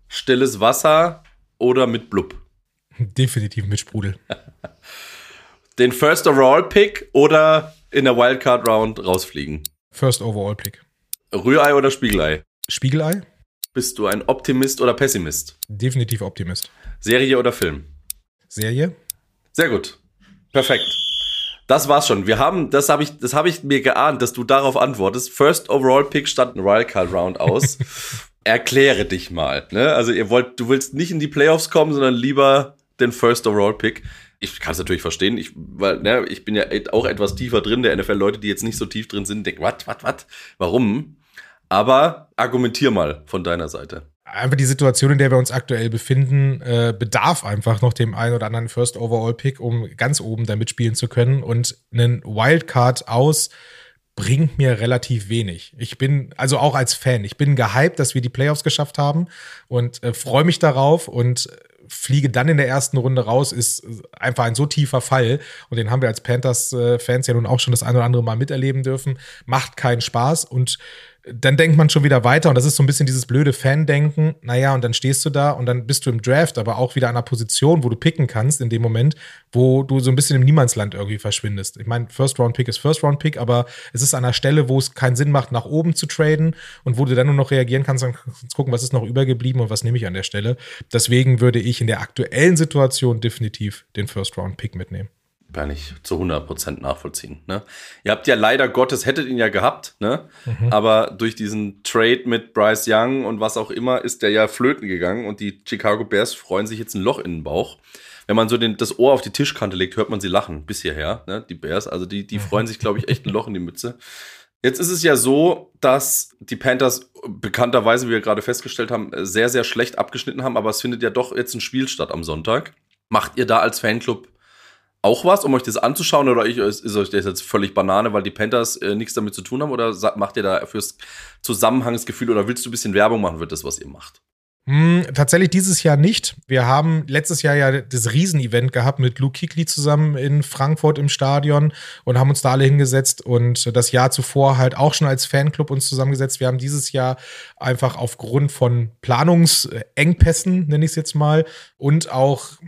Stilles Wasser oder mit Blub? Definitiv mit Sprudel. [LAUGHS] Den First Overall Pick oder in der Wildcard Round rausfliegen? First Overall Pick. Rührei oder Spiegelei? Spiegelei. Bist du ein Optimist oder Pessimist? Definitiv Optimist. Serie oder Film? Serie. Sehr gut. Perfekt. Das war's schon. Wir haben, das habe ich, das habe ich mir geahnt, dass du darauf antwortest. First Overall Pick statt ein Wildcard Round aus. [LAUGHS] Erkläre dich mal. Ne? Also ihr wollt, du willst nicht in die Playoffs kommen, sondern lieber den First Overall Pick. Ich kann es natürlich verstehen, ich, weil, ne, ich bin ja auch etwas tiefer drin, der NFL-Leute, die jetzt nicht so tief drin sind, denken, was, was, was, warum? Aber argumentier mal von deiner Seite. Einfach die Situation, in der wir uns aktuell befinden, äh, bedarf einfach noch dem einen oder anderen First Overall Pick, um ganz oben da mitspielen zu können. Und einen Wildcard aus bringt mir relativ wenig. Ich bin, also auch als Fan, ich bin gehypt, dass wir die Playoffs geschafft haben und äh, freue mich darauf und fliege dann in der ersten Runde raus, ist einfach ein so tiefer Fall. Und den haben wir als Panthers-Fans ja nun auch schon das ein oder andere Mal miterleben dürfen. Macht keinen Spaß und dann denkt man schon wieder weiter und das ist so ein bisschen dieses blöde Fan-Denken. Naja, und dann stehst du da und dann bist du im Draft, aber auch wieder an einer Position, wo du picken kannst in dem Moment, wo du so ein bisschen im Niemandsland irgendwie verschwindest. Ich meine, First-Round-Pick ist First-Round-Pick, aber es ist an einer Stelle, wo es keinen Sinn macht, nach oben zu traden und wo du dann nur noch reagieren kannst und gucken, was ist noch übergeblieben und was nehme ich an der Stelle. Deswegen würde ich in der aktuellen Situation definitiv den First-Round-Pick mitnehmen kann ich zu 100% nachvollziehen. Ne? Ihr habt ja leider Gottes, hättet ihn ja gehabt, ne? Mhm. aber durch diesen Trade mit Bryce Young und was auch immer ist der ja flöten gegangen und die Chicago Bears freuen sich jetzt ein Loch in den Bauch. Wenn man so den, das Ohr auf die Tischkante legt, hört man sie lachen bis hierher, ne? die Bears. Also die, die mhm. freuen sich, glaube ich, echt ein Loch in die Mütze. Jetzt ist es ja so, dass die Panthers bekannterweise, wie wir gerade festgestellt haben, sehr, sehr schlecht abgeschnitten haben, aber es findet ja doch jetzt ein Spiel statt am Sonntag. Macht ihr da als Fanclub auch was, um euch das anzuschauen? Oder ist euch das jetzt völlig Banane, weil die Panthers äh, nichts damit zu tun haben? Oder macht ihr da fürs Zusammenhangsgefühl oder willst du ein bisschen Werbung machen für das, was ihr macht? Hm, tatsächlich dieses Jahr nicht. Wir haben letztes Jahr ja das Riesenevent gehabt mit Luke Kikli zusammen in Frankfurt im Stadion und haben uns da alle hingesetzt und das Jahr zuvor halt auch schon als Fanclub uns zusammengesetzt. Wir haben dieses Jahr einfach aufgrund von Planungsengpässen, nenne ich es jetzt mal, und auch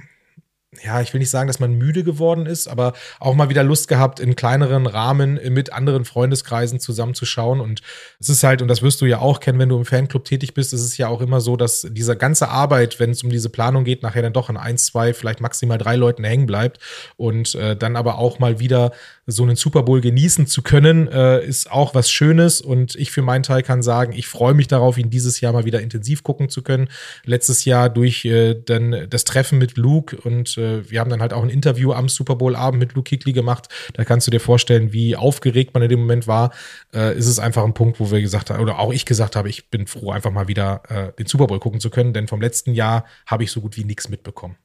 ja, ich will nicht sagen, dass man müde geworden ist, aber auch mal wieder Lust gehabt, in kleineren Rahmen mit anderen Freundeskreisen zusammenzuschauen. Und es ist halt, und das wirst du ja auch kennen, wenn du im Fanclub tätig bist, es ist ja auch immer so, dass diese ganze Arbeit, wenn es um diese Planung geht, nachher dann doch an eins, zwei, vielleicht maximal drei Leuten hängen bleibt. Und äh, dann aber auch mal wieder so einen Super Bowl genießen zu können, äh, ist auch was Schönes. Und ich für meinen Teil kann sagen, ich freue mich darauf, ihn dieses Jahr mal wieder intensiv gucken zu können. Letztes Jahr durch äh, dann das Treffen mit Luke und äh, wir haben dann halt auch ein Interview am Super Bowl-Abend mit Luke Kikli gemacht. Da kannst du dir vorstellen, wie aufgeregt man in dem Moment war. Äh, ist es einfach ein Punkt, wo wir gesagt haben, oder auch ich gesagt habe, ich bin froh, einfach mal wieder äh, den Super Bowl gucken zu können, denn vom letzten Jahr habe ich so gut wie nichts mitbekommen.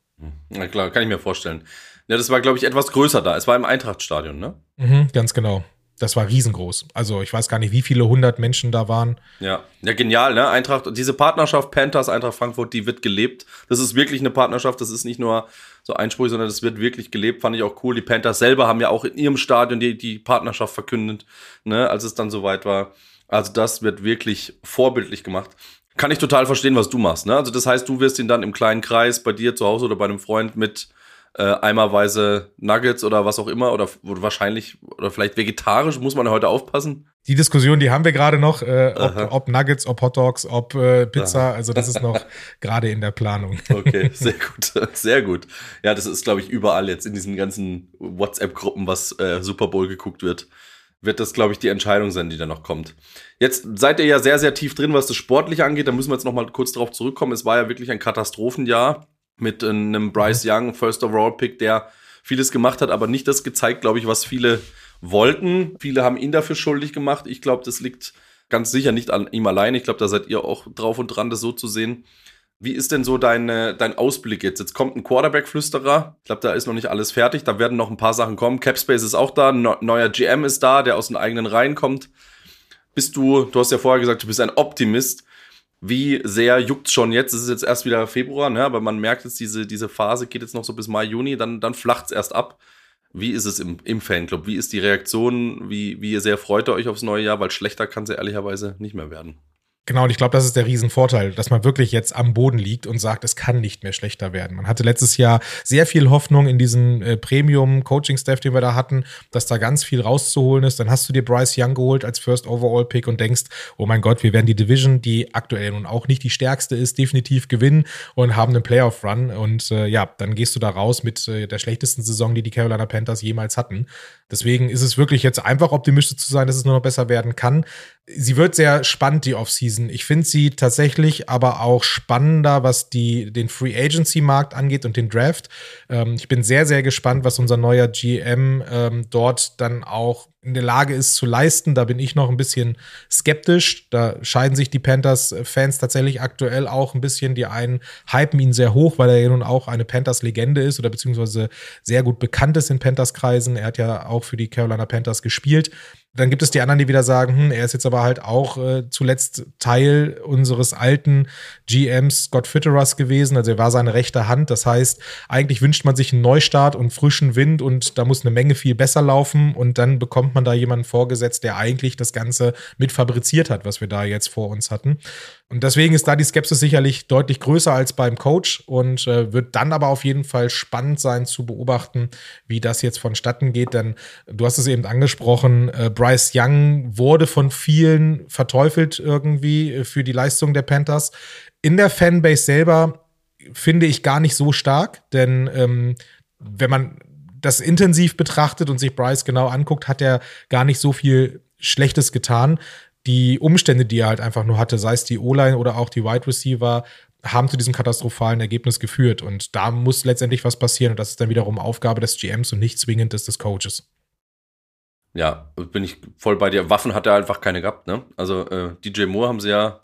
Na klar, kann ich mir vorstellen. Ja, das war, glaube ich, etwas größer da. Es war im Eintrachtstadion, ne? Mhm, ganz genau. Das war riesengroß. Also ich weiß gar nicht, wie viele hundert Menschen da waren. Ja, ja, genial, ne? Eintracht, diese Partnerschaft Panthers, Eintracht Frankfurt, die wird gelebt. Das ist wirklich eine Partnerschaft, das ist nicht nur so einsprüchig, sondern das wird wirklich gelebt, fand ich auch cool. Die Panthers selber haben ja auch in ihrem Stadion die, die Partnerschaft verkündet, ne, als es dann soweit war. Also das wird wirklich vorbildlich gemacht. Kann ich total verstehen, was du machst, ne? Also das heißt, du wirst ihn dann im kleinen Kreis bei dir zu Hause oder bei einem Freund mit äh, eimerweise Nuggets oder was auch immer oder, wahrscheinlich oder vielleicht vegetarisch, muss man heute aufpassen. Die Diskussion, die haben wir gerade noch, äh, ob, ob, Nuggets, ob Hot Dogs, ob äh, Pizza, Aha. also das ist noch [LAUGHS] gerade in der Planung. Okay, [LAUGHS] sehr gut, sehr gut. Ja, das ist, glaube ich, überall jetzt in diesen ganzen WhatsApp-Gruppen, was äh, Super Bowl geguckt wird, wird das, glaube ich, die Entscheidung sein, die da noch kommt. Jetzt seid ihr ja sehr, sehr tief drin, was das Sportliche angeht. Da müssen wir jetzt noch mal kurz darauf zurückkommen. Es war ja wirklich ein Katastrophenjahr mit einem Bryce mhm. Young, First Overall Pick, der vieles gemacht hat, aber nicht das gezeigt, glaube ich, was viele wollten. Viele haben ihn dafür schuldig gemacht. Ich glaube, das liegt ganz sicher nicht an ihm allein. Ich glaube, da seid ihr auch drauf und dran, das so zu sehen. Wie ist denn so dein, dein Ausblick jetzt? Jetzt kommt ein Quarterback-Flüsterer. Ich glaube, da ist noch nicht alles fertig. Da werden noch ein paar Sachen kommen. Capspace ist auch da. Ein neuer GM ist da, der aus den eigenen Reihen kommt. Bist du, du hast ja vorher gesagt, du bist ein Optimist wie sehr juckt schon jetzt? Es ist jetzt erst wieder Februar, ne? aber man merkt jetzt, diese, diese Phase geht jetzt noch so bis Mai, Juni, dann, dann flacht es erst ab. Wie ist es im, im Fanclub? Wie ist die Reaktion? Wie, wie sehr freut ihr euch aufs neue Jahr? Weil schlechter kann es ja ehrlicherweise nicht mehr werden. Genau, und ich glaube, das ist der Riesenvorteil, dass man wirklich jetzt am Boden liegt und sagt, es kann nicht mehr schlechter werden. Man hatte letztes Jahr sehr viel Hoffnung in diesen äh, Premium-Coaching-Staff, den wir da hatten, dass da ganz viel rauszuholen ist. Dann hast du dir Bryce Young geholt als First Overall-Pick und denkst, oh mein Gott, wir werden die Division, die aktuell nun auch nicht die stärkste ist, definitiv gewinnen und haben einen Playoff-Run. Und äh, ja, dann gehst du da raus mit äh, der schlechtesten Saison, die die Carolina Panthers jemals hatten. Deswegen ist es wirklich jetzt einfach optimistisch zu sein, dass es nur noch besser werden kann. Sie wird sehr spannend, die Offseason. Ich finde sie tatsächlich aber auch spannender, was die, den Free Agency Markt angeht und den Draft. Ähm, ich bin sehr, sehr gespannt, was unser neuer GM ähm, dort dann auch in der Lage ist zu leisten. Da bin ich noch ein bisschen skeptisch. Da scheiden sich die Panthers-Fans tatsächlich aktuell auch ein bisschen. Die einen hypen ihn sehr hoch, weil er ja nun auch eine Panthers-Legende ist oder beziehungsweise sehr gut bekannt ist in Panthers-Kreisen. Er hat ja auch für die Carolina Panthers gespielt. Dann gibt es die anderen, die wieder sagen, hm, er ist jetzt aber halt auch äh, zuletzt Teil unseres alten GMs Scott Fitteras gewesen. Also er war seine rechte Hand. Das heißt, eigentlich wünscht man sich einen Neustart und frischen Wind und da muss eine Menge viel besser laufen. Und dann bekommt man da jemanden vorgesetzt, der eigentlich das Ganze mit fabriziert hat, was wir da jetzt vor uns hatten. Und deswegen ist da die Skepsis sicherlich deutlich größer als beim Coach und äh, wird dann aber auf jeden Fall spannend sein zu beobachten, wie das jetzt vonstatten geht. Denn du hast es eben angesprochen, äh, Bryce Young wurde von vielen verteufelt irgendwie äh, für die Leistung der Panthers. In der Fanbase selber finde ich gar nicht so stark, denn ähm, wenn man das intensiv betrachtet und sich Bryce genau anguckt, hat er gar nicht so viel Schlechtes getan die Umstände, die er halt einfach nur hatte, sei es die O-Line oder auch die Wide Receiver, haben zu diesem katastrophalen Ergebnis geführt. Und da muss letztendlich was passieren. Und das ist dann wiederum Aufgabe des GMs und nicht zwingend des, des Coaches. Ja, bin ich voll bei dir. Waffen hat er einfach keine gehabt, ne? Also äh, DJ Moore haben sie ja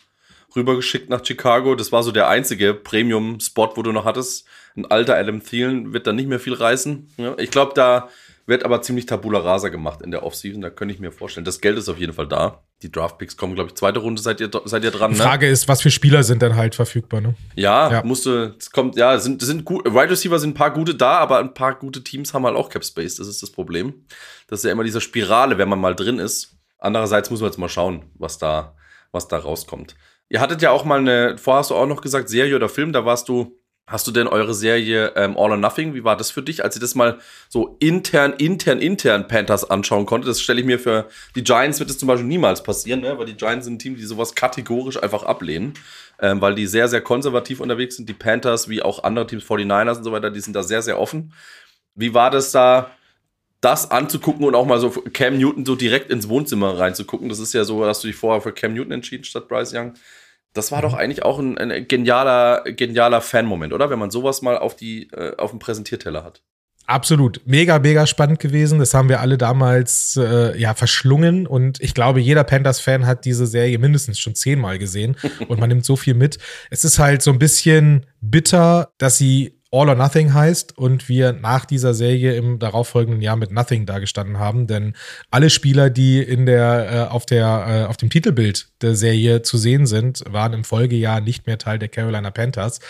rübergeschickt nach Chicago. Das war so der einzige Premium-Spot, wo du noch hattest. Ein alter Adam Thielen wird dann nicht mehr viel reißen. Ja, ich glaube, da wird aber ziemlich tabula rasa gemacht in der Offseason. Da könnte ich mir vorstellen. Das Geld ist auf jeden Fall da. Die Draftpicks kommen, glaube ich, zweite Runde seid ihr, seid ihr dran. Die ne? Frage ne? ist, was für Spieler sind dann halt verfügbar, ne? Ja, ja. musste, es kommt, ja, sind, sind gut, Wide Receiver sind ein paar gute da, aber ein paar gute Teams haben halt auch Cap Space. Das ist das Problem. Das ist ja immer diese Spirale, wenn man mal drin ist. Andererseits muss man jetzt mal schauen, was da, was da rauskommt. Ihr hattet ja auch mal eine, vorher hast du auch noch gesagt, Serie oder Film, da warst du Hast du denn eure Serie ähm, All or Nothing, wie war das für dich, als ihr das mal so intern, intern, intern Panthers anschauen konnte? Das stelle ich mir für die Giants wird das zum Beispiel niemals passieren, ne? weil die Giants sind ein Team, die sowas kategorisch einfach ablehnen, ähm, weil die sehr, sehr konservativ unterwegs sind. Die Panthers, wie auch andere Teams, 49ers und so weiter, die sind da sehr, sehr offen. Wie war das da, das anzugucken und auch mal so Cam Newton so direkt ins Wohnzimmer reinzugucken? Das ist ja so, dass du dich vorher für Cam Newton entschieden statt Bryce Young. Das war doch eigentlich auch ein, ein genialer, genialer Fan-Moment, oder? Wenn man sowas mal auf, die, äh, auf dem Präsentierteller hat. Absolut. Mega, mega spannend gewesen. Das haben wir alle damals äh, ja verschlungen. Und ich glaube, jeder Panthers-Fan hat diese Serie mindestens schon zehnmal gesehen. [LAUGHS] und man nimmt so viel mit. Es ist halt so ein bisschen bitter, dass sie All or Nothing heißt und wir nach dieser Serie im darauffolgenden Jahr mit Nothing dagestanden haben, denn alle Spieler, die in der äh, auf der äh, auf dem Titelbild der Serie zu sehen sind, waren im Folgejahr nicht mehr Teil der Carolina Panthers.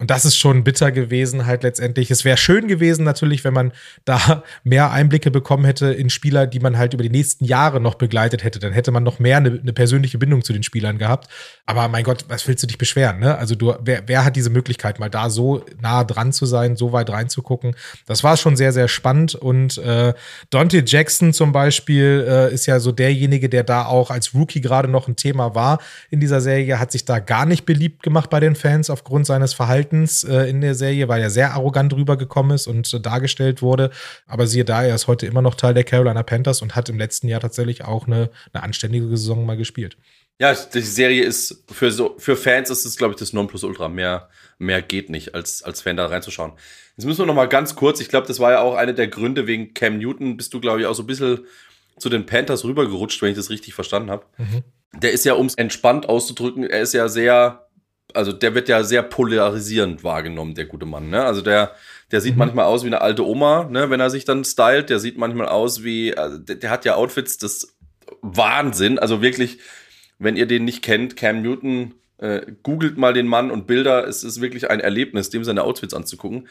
Und das ist schon bitter gewesen, halt letztendlich. Es wäre schön gewesen, natürlich, wenn man da [LAUGHS] mehr Einblicke bekommen hätte in Spieler, die man halt über die nächsten Jahre noch begleitet hätte. Dann hätte man noch mehr eine, eine persönliche Bindung zu den Spielern gehabt. Aber mein Gott, was willst du dich beschweren, ne? Also du, wer, wer hat diese Möglichkeit, mal da so nah dran zu sein, so weit reinzugucken? Das war schon sehr, sehr spannend. Und äh, Dante Jackson zum Beispiel äh, ist ja so derjenige, der da auch als Rookie gerade noch ein Thema war in dieser Serie, hat sich da gar nicht beliebt gemacht bei den Fans aufgrund seines Verhaltens Verhaltens äh, in der Serie, weil er sehr arrogant rübergekommen ist und äh, dargestellt wurde. Aber siehe da, er ist heute immer noch Teil der Carolina Panthers und hat im letzten Jahr tatsächlich auch eine, eine anständige Saison mal gespielt. Ja, die Serie ist für so für Fans ist es glaube ich das Nonplusultra. Mehr mehr geht nicht als als Fan da reinzuschauen. Jetzt müssen wir noch mal ganz kurz. Ich glaube, das war ja auch einer der Gründe wegen Cam Newton. Bist du glaube ich auch so ein bisschen zu den Panthers rübergerutscht, wenn ich das richtig verstanden habe. Mhm. Der ist ja, um es entspannt auszudrücken, er ist ja sehr also der wird ja sehr polarisierend wahrgenommen, der gute Mann. Ne? Also der, der sieht mhm. manchmal aus wie eine alte Oma, ne, wenn er sich dann stylt. Der sieht manchmal aus wie, also der, der, hat ja Outfits, das Wahnsinn. Also wirklich, wenn ihr den nicht kennt, Cam Newton, äh, googelt mal den Mann und Bilder. Es ist wirklich ein Erlebnis, dem seine Outfits anzugucken.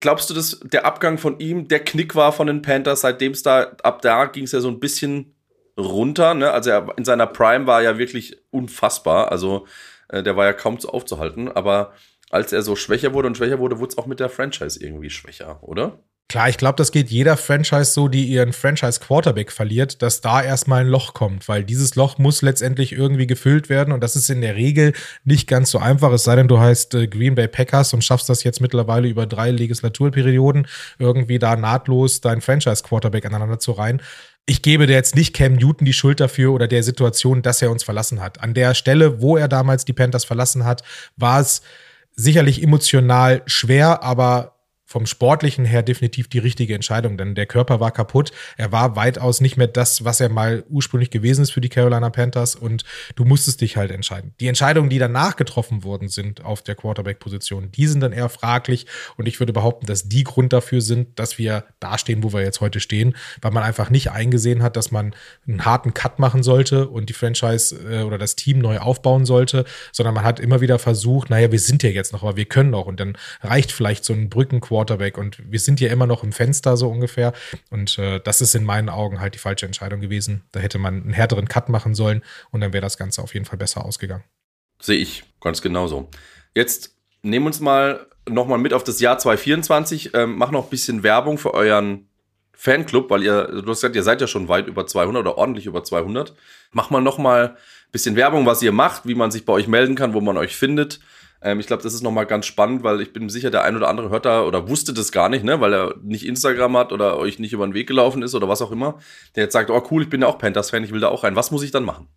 Glaubst du, dass der Abgang von ihm der Knick war von den Panthers, seitdem es da, ab da ging es ja so ein bisschen runter, ne? Also er in seiner Prime war er ja wirklich unfassbar. Also der war ja kaum zu aufzuhalten, aber als er so schwächer wurde und schwächer wurde, wurde es auch mit der Franchise irgendwie schwächer, oder? Klar, ich glaube, das geht jeder Franchise so, die ihren Franchise-Quarterback verliert, dass da erstmal ein Loch kommt, weil dieses Loch muss letztendlich irgendwie gefüllt werden und das ist in der Regel nicht ganz so einfach, es sei denn, du heißt äh, Green Bay Packers und schaffst das jetzt mittlerweile über drei Legislaturperioden irgendwie da nahtlos deinen Franchise-Quarterback aneinander zu reihen ich gebe dir jetzt nicht Cam Newton die Schuld dafür oder der Situation, dass er uns verlassen hat. An der Stelle, wo er damals die Panthers verlassen hat, war es sicherlich emotional schwer, aber vom Sportlichen her definitiv die richtige Entscheidung, denn der Körper war kaputt. Er war weitaus nicht mehr das, was er mal ursprünglich gewesen ist für die Carolina Panthers und du musstest dich halt entscheiden. Die Entscheidungen, die danach getroffen worden sind auf der Quarterback-Position, die sind dann eher fraglich und ich würde behaupten, dass die Grund dafür sind, dass wir da stehen, wo wir jetzt heute stehen, weil man einfach nicht eingesehen hat, dass man einen harten Cut machen sollte und die Franchise äh, oder das Team neu aufbauen sollte, sondern man hat immer wieder versucht, naja, wir sind ja jetzt noch, aber wir können noch und dann reicht vielleicht so ein Brückenquarterback Quarterback. Und wir sind ja immer noch im Fenster so ungefähr. Und äh, das ist in meinen Augen halt die falsche Entscheidung gewesen. Da hätte man einen härteren Cut machen sollen und dann wäre das Ganze auf jeden Fall besser ausgegangen. Sehe ich ganz genauso. Jetzt nehmen uns mal nochmal mit auf das Jahr 2024. Ähm, mach noch ein bisschen Werbung für euren Fanclub, weil ihr, du hast gesagt, ihr seid ja schon weit über 200 oder ordentlich über 200. Mach mal nochmal ein bisschen Werbung, was ihr macht, wie man sich bei euch melden kann, wo man euch findet. Ähm, ich glaube, das ist nochmal ganz spannend, weil ich bin sicher, der ein oder andere hört da oder wusste das gar nicht, ne, weil er nicht Instagram hat oder euch nicht über den Weg gelaufen ist oder was auch immer. Der jetzt sagt, oh cool, ich bin ja auch Panthers-Fan, ich will da auch rein. Was muss ich dann machen?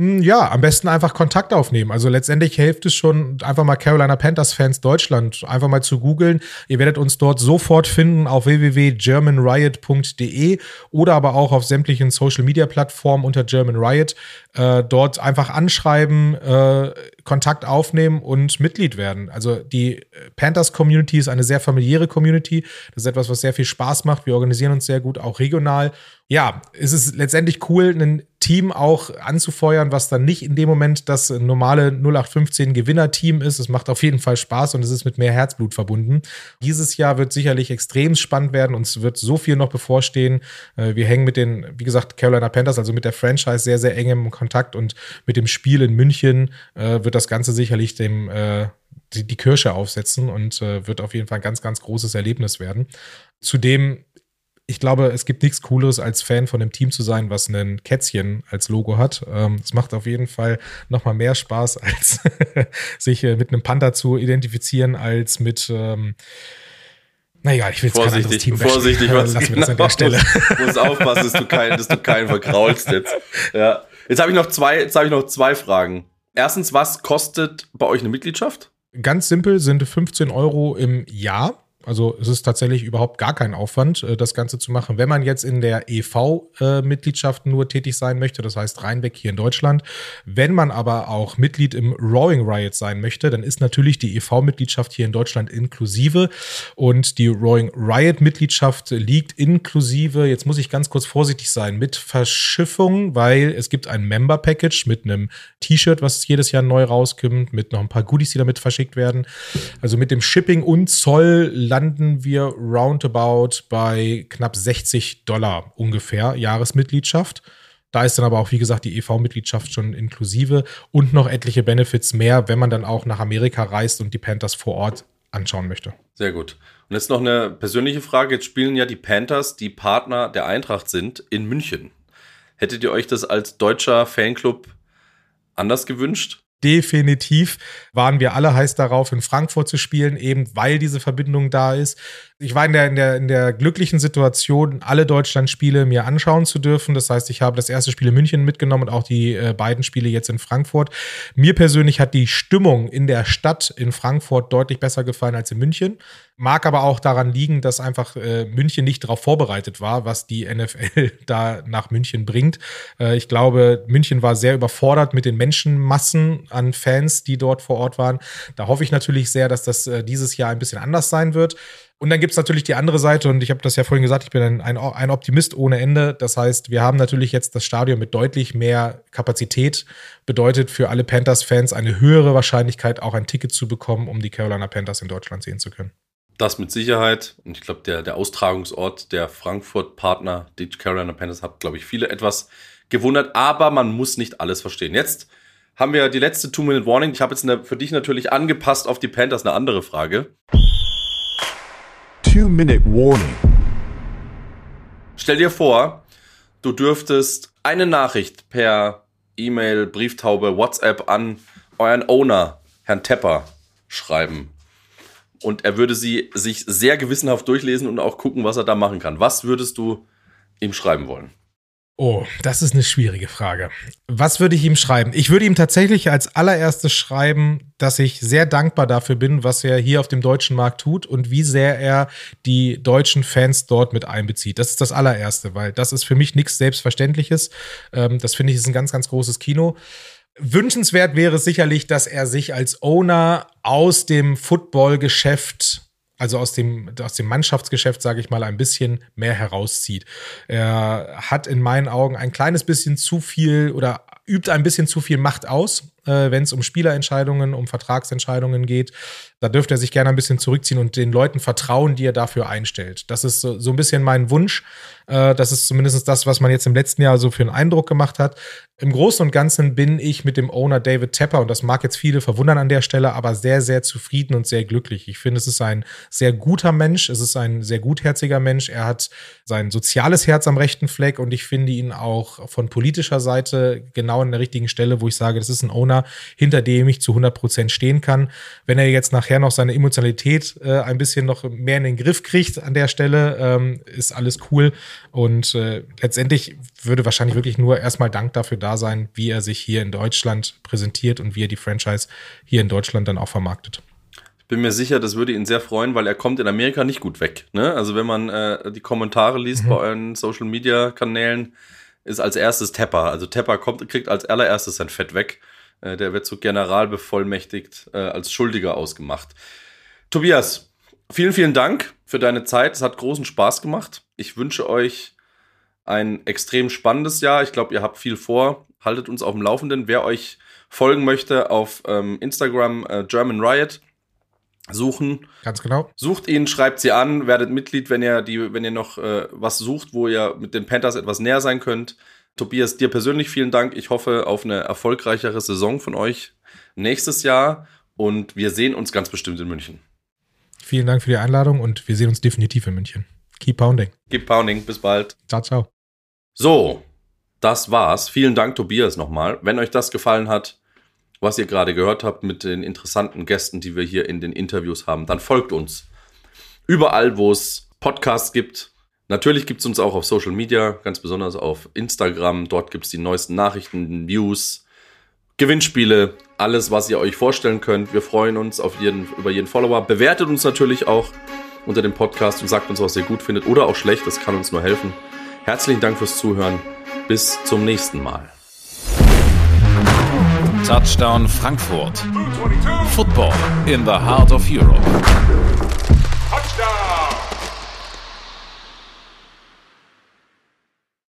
Hm, ja, am besten einfach Kontakt aufnehmen. Also letztendlich hilft es schon, einfach mal Carolina Panthers Fans Deutschland einfach mal zu googeln. Ihr werdet uns dort sofort finden auf www.germanriot.de oder aber auch auf sämtlichen Social Media Plattformen unter German Riot. Äh, dort einfach anschreiben, äh, Kontakt aufnehmen und Mitglied werden. Also die Panthers Community ist eine sehr familiäre Community. Das ist etwas, was sehr viel Spaß macht. Wir organisieren uns sehr gut, auch regional ja, es ist letztendlich cool, ein Team auch anzufeuern, was dann nicht in dem Moment das normale 0815 Gewinnerteam ist. Es macht auf jeden Fall Spaß und es ist mit mehr Herzblut verbunden. Dieses Jahr wird sicherlich extrem spannend werden und es wird so viel noch bevorstehen. Äh, wir hängen mit den, wie gesagt, Carolina Panthers, also mit der Franchise sehr, sehr eng im Kontakt und mit dem Spiel in München äh, wird das Ganze sicherlich dem äh, die, die Kirsche aufsetzen und wird auf jeden Fall ein ganz, ganz großes Erlebnis werden. Zudem ich glaube, es gibt nichts Cooleres, als Fan von einem Team zu sein, was ein Kätzchen als Logo hat. Ähm, es macht auf jeden Fall noch mal mehr Spaß, [LAUGHS] als sich äh, mit einem Panther zu identifizieren, als mit ähm, naja, ich will jetzt vorsichtig, kein Team vorsichtig, [LAUGHS] was Lassen genau, das an der Stelle. [LAUGHS] Muss, muss aufpassen, dass du keinen, dass du keinen verkraulst jetzt. Ja. Jetzt habe ich noch zwei, jetzt habe ich noch zwei Fragen. Erstens, was kostet bei euch eine Mitgliedschaft? Ganz simpel sind 15 Euro im Jahr. Also es ist tatsächlich überhaupt gar kein Aufwand, äh, das Ganze zu machen. Wenn man jetzt in der EV-Mitgliedschaft nur tätig sein möchte, das heißt reinweg hier in Deutschland. Wenn man aber auch Mitglied im Roaring Riot sein möchte, dann ist natürlich die EV-Mitgliedschaft hier in Deutschland inklusive. Und die Roaring Riot-Mitgliedschaft liegt inklusive, jetzt muss ich ganz kurz vorsichtig sein, mit Verschiffung, weil es gibt ein Member-Package mit einem T-Shirt, was jedes Jahr neu rauskommt, mit noch ein paar Goodies, die damit verschickt werden. Also mit dem Shipping und Zoll landen wir roundabout bei knapp 60 Dollar ungefähr Jahresmitgliedschaft. Da ist dann aber auch, wie gesagt, die EV-Mitgliedschaft schon inklusive und noch etliche Benefits mehr, wenn man dann auch nach Amerika reist und die Panthers vor Ort anschauen möchte. Sehr gut. Und jetzt noch eine persönliche Frage. Jetzt spielen ja die Panthers, die Partner der Eintracht sind, in München. Hättet ihr euch das als deutscher Fanclub anders gewünscht? Definitiv waren wir alle heiß darauf, in Frankfurt zu spielen, eben weil diese Verbindung da ist. Ich war in der, in der, in der glücklichen Situation, alle Deutschland-Spiele mir anschauen zu dürfen. Das heißt, ich habe das erste Spiel in München mitgenommen und auch die äh, beiden Spiele jetzt in Frankfurt. Mir persönlich hat die Stimmung in der Stadt in Frankfurt deutlich besser gefallen als in München. Mag aber auch daran liegen, dass einfach äh, München nicht darauf vorbereitet war, was die NFL [LAUGHS] da nach München bringt. Äh, ich glaube, München war sehr überfordert mit den Menschenmassen an Fans, die dort vor Ort waren. Da hoffe ich natürlich sehr, dass das äh, dieses Jahr ein bisschen anders sein wird. Und dann gibt es natürlich die andere Seite, und ich habe das ja vorhin gesagt, ich bin ein, ein, ein, Optimist ohne Ende. Das heißt, wir haben natürlich jetzt das Stadion mit deutlich mehr Kapazität. Bedeutet für alle Panthers-Fans eine höhere Wahrscheinlichkeit, auch ein Ticket zu bekommen, um die Carolina Panthers in Deutschland sehen zu können. Das mit Sicherheit. Und ich glaube, der, der Austragungsort der Frankfurt-Partner, die Carolina Panthers, hat, glaube ich, viele etwas gewundert. Aber man muss nicht alles verstehen. Jetzt haben wir die letzte Two-Minute-Warning. Ich habe jetzt eine, für dich natürlich angepasst auf die Panthers eine andere Frage. Two-Minute Warning. Stell dir vor, du dürftest eine Nachricht per E-Mail, Brieftaube, WhatsApp an euren Owner, Herrn Tepper, schreiben. Und er würde sie sich sehr gewissenhaft durchlesen und auch gucken, was er da machen kann. Was würdest du ihm schreiben wollen? Oh, das ist eine schwierige Frage. Was würde ich ihm schreiben? Ich würde ihm tatsächlich als allererstes schreiben, dass ich sehr dankbar dafür bin, was er hier auf dem deutschen Markt tut und wie sehr er die deutschen Fans dort mit einbezieht. Das ist das allererste, weil das ist für mich nichts Selbstverständliches. Ähm, das finde ich ist ein ganz, ganz großes Kino. Wünschenswert wäre sicherlich, dass er sich als Owner aus dem Football-Geschäft also aus dem, aus dem Mannschaftsgeschäft, sage ich mal, ein bisschen mehr herauszieht. Er hat in meinen Augen ein kleines bisschen zu viel oder übt ein bisschen zu viel Macht aus, äh, wenn es um Spielerentscheidungen, um Vertragsentscheidungen geht. Da dürfte er sich gerne ein bisschen zurückziehen und den Leuten vertrauen, die er dafür einstellt. Das ist so, so ein bisschen mein Wunsch. Äh, das ist zumindest das, was man jetzt im letzten Jahr so für einen Eindruck gemacht hat. Im Großen und Ganzen bin ich mit dem Owner David Tepper, und das mag jetzt viele verwundern an der Stelle, aber sehr, sehr zufrieden und sehr glücklich. Ich finde, es ist ein sehr guter Mensch, es ist ein sehr gutherziger Mensch. Er hat sein soziales Herz am rechten Fleck und ich finde ihn auch von politischer Seite genau an der richtigen Stelle, wo ich sage, das ist ein Owner, hinter dem ich zu 100 Prozent stehen kann. Wenn er jetzt nachher noch seine Emotionalität äh, ein bisschen noch mehr in den Griff kriegt an der Stelle, ähm, ist alles cool. Und äh, letztendlich würde wahrscheinlich wirklich nur erstmal Dank dafür da sein, wie er sich hier in Deutschland präsentiert und wie er die Franchise hier in Deutschland dann auch vermarktet. Ich bin mir sicher, das würde ihn sehr freuen, weil er kommt in Amerika nicht gut weg. Ne? Also wenn man äh, die Kommentare liest mhm. bei euren Social Media Kanälen, ist als erstes Tepper. Also Tepper kommt, kriegt als allererstes sein Fett weg. Äh, der wird so generalbevollmächtigt äh, als Schuldiger ausgemacht. Tobias, vielen, vielen Dank für deine Zeit. Es hat großen Spaß gemacht. Ich wünsche euch ein extrem spannendes Jahr. Ich glaube, ihr habt viel vor. Haltet uns auf dem Laufenden. Wer euch folgen möchte auf ähm, Instagram äh, German Riot suchen. Ganz genau. Sucht ihn, schreibt sie an, werdet Mitglied, wenn ihr die, wenn ihr noch äh, was sucht, wo ihr mit den Panthers etwas näher sein könnt. Tobias, dir persönlich vielen Dank. Ich hoffe auf eine erfolgreichere Saison von euch nächstes Jahr und wir sehen uns ganz bestimmt in München. Vielen Dank für die Einladung und wir sehen uns definitiv in München. Keep pounding. Keep pounding. Bis bald. Ciao, ciao. So, das war's. Vielen Dank, Tobias, nochmal. Wenn euch das gefallen hat, was ihr gerade gehört habt mit den interessanten Gästen, die wir hier in den Interviews haben, dann folgt uns. Überall, wo es Podcasts gibt. Natürlich gibt es uns auch auf Social Media, ganz besonders auf Instagram. Dort gibt es die neuesten Nachrichten, News, Gewinnspiele, alles, was ihr euch vorstellen könnt. Wir freuen uns auf jeden, über jeden Follower. Bewertet uns natürlich auch unter dem Podcast und sagt uns, was ihr gut findet oder auch schlecht. Das kann uns nur helfen. Herzlichen Dank fürs Zuhören. Bis zum nächsten Mal. Touchdown Frankfurt. Football in the heart of Europe.